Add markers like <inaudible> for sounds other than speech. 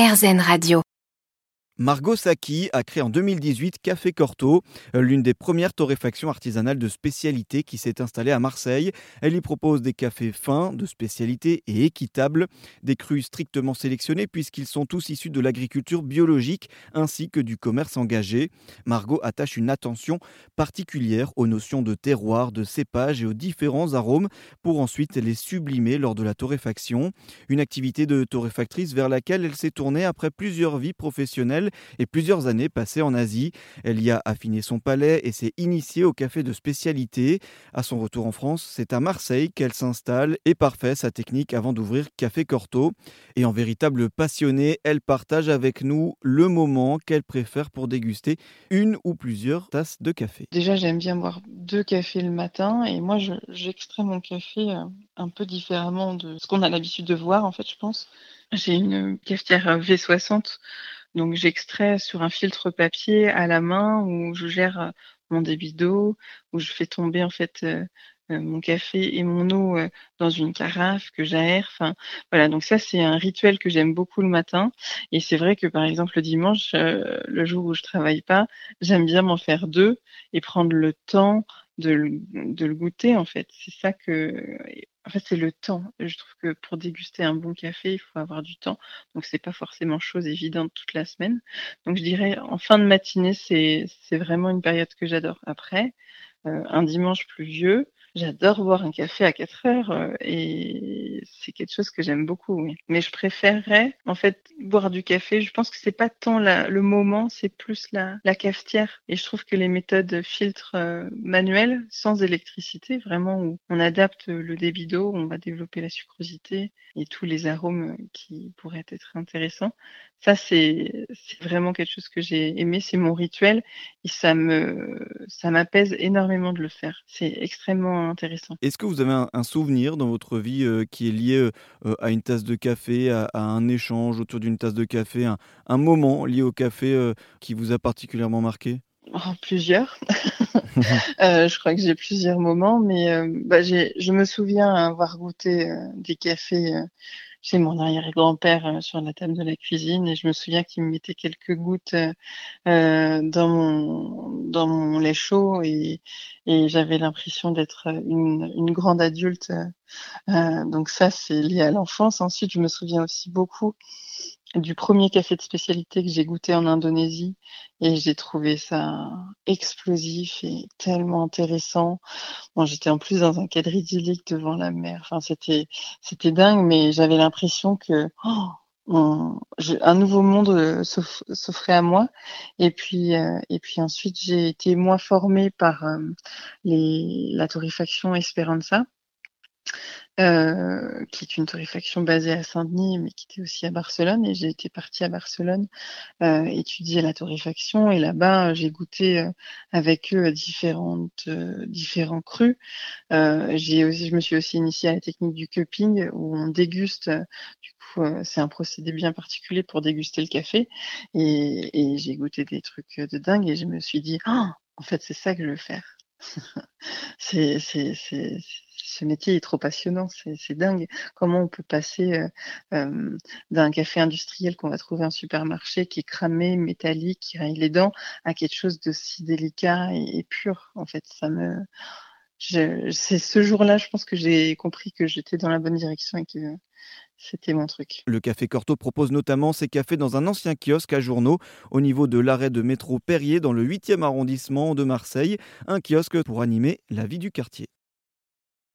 RZN Radio. Margot Saki a créé en 2018 Café Corto, euh, l'une des premières torréfactions artisanales de spécialité qui s'est installée à Marseille. Elle y propose des cafés fins, de spécialité et équitables, des crus strictement sélectionnés puisqu'ils sont tous issus de l'agriculture biologique ainsi que du commerce engagé. Margot attache une attention particulière aux notions de terroir, de cépage et aux différents arômes pour ensuite les sublimer lors de la torréfaction. Une activité de torréfactrice vers laquelle elle s'est tournée après plusieurs vies professionnelles et plusieurs années passées en Asie. Elle y a affiné son palais et s'est initiée au café de spécialité. À son retour en France, c'est à Marseille qu'elle s'installe et parfait sa technique avant d'ouvrir Café Corto. Et en véritable passionnée, elle partage avec nous le moment qu'elle préfère pour déguster une ou plusieurs tasses de café. Déjà, j'aime bien boire deux cafés le matin et moi, j'extrais mon café euh, un peu différemment de ce qu'on a l'habitude de voir, en fait, je pense. J'ai une cafetière V60 donc j'extrais sur un filtre papier à la main où je gère euh, mon débit d'eau, où je fais tomber en fait euh, euh, mon café et mon eau dans une carafe que j'aère. Enfin voilà, donc ça c'est un rituel que j'aime beaucoup le matin. Et c'est vrai que par exemple le dimanche, le jour où je travaille pas, j'aime bien m'en faire deux et prendre le temps de le, goûter en fait. C'est ça que en fait, c'est le temps. Je trouve que pour déguster un bon café, il faut avoir du temps. Donc, c'est pas forcément chose évidente toute la semaine. Donc, je dirais en fin de matinée, c'est vraiment une période que j'adore. Après, euh, un dimanche pluvieux, J'adore boire un café à 4 heures euh, et c'est quelque chose que j'aime beaucoup. Mais je préférerais en fait boire du café. Je pense que c'est pas tant le moment, c'est plus la, la cafetière. Et je trouve que les méthodes filtres euh, manuelles, sans électricité, vraiment où on adapte le débit d'eau, on va développer la sucrosité et tous les arômes qui pourraient être intéressants. Ça, c'est vraiment quelque chose que j'ai aimé. C'est mon rituel et ça me ça m'apaise énormément de le faire. C'est extrêmement intéressant. Est-ce que vous avez un, souvenir dans votre vie euh, qui est lié euh, à une tasse de café, à, un échange autour d'une tasse de café, un, moment lié au café euh, qui vous a particulièrement marqué? Oh, Plusieurs. <laughs> je crois que j'ai plusieurs moments, mais bah, je me souviens avoir goûté des cafés chez mon arrière-grand-père euh, sur la table de la cuisine et je me souviens qu'il me mettait quelques gouttes euh, euh, dans mon dans mon lait chaud et, et j'avais l'impression d'être une, une grande adulte. donc ça c'est lié à l'enfance. Ensuite je me souviens aussi beaucoup du premier café de spécialité que j'ai goûté en Indonésie et j'ai trouvé ça explosif et tellement intéressant. Bon, j'étais en plus dans un cadre idyllique devant la mer. Enfin, c'était c'était dingue, mais j'avais l'impression que oh, un nouveau monde euh, s'offrait à moi. Et puis euh, et puis ensuite j'ai été moins formée par euh, la torréfaction Esperanza euh, qui est une torréfaction basée à Saint-Denis, mais qui était aussi à Barcelone. Et j'ai été partie à Barcelone euh, étudier la torréfaction. Et là-bas, j'ai goûté euh, avec eux différentes, euh, différents crus. j'ai aussi, je me suis aussi initiée à la technique du cupping, où on déguste. du coup, c'est un procédé bien particulier pour déguster le café. Et, et j'ai goûté des trucs de dingue. Et je me suis dit, oh, en fait, c'est ça que je veux faire. <laughs> c'est, ce métier est trop passionnant, c'est dingue. Comment on peut passer euh, euh, d'un café industriel qu'on va trouver en supermarché qui est cramé, métallique, qui raille les dents, à quelque chose de si délicat et, pur. En fait, ça me, c'est ce jour-là, je pense que j'ai compris que j'étais dans la bonne direction et que c'était mon truc. Le Café Corto propose notamment ses cafés dans un ancien kiosque à journaux au niveau de l'arrêt de métro Perrier dans le 8e arrondissement de Marseille, un kiosque pour animer la vie du quartier.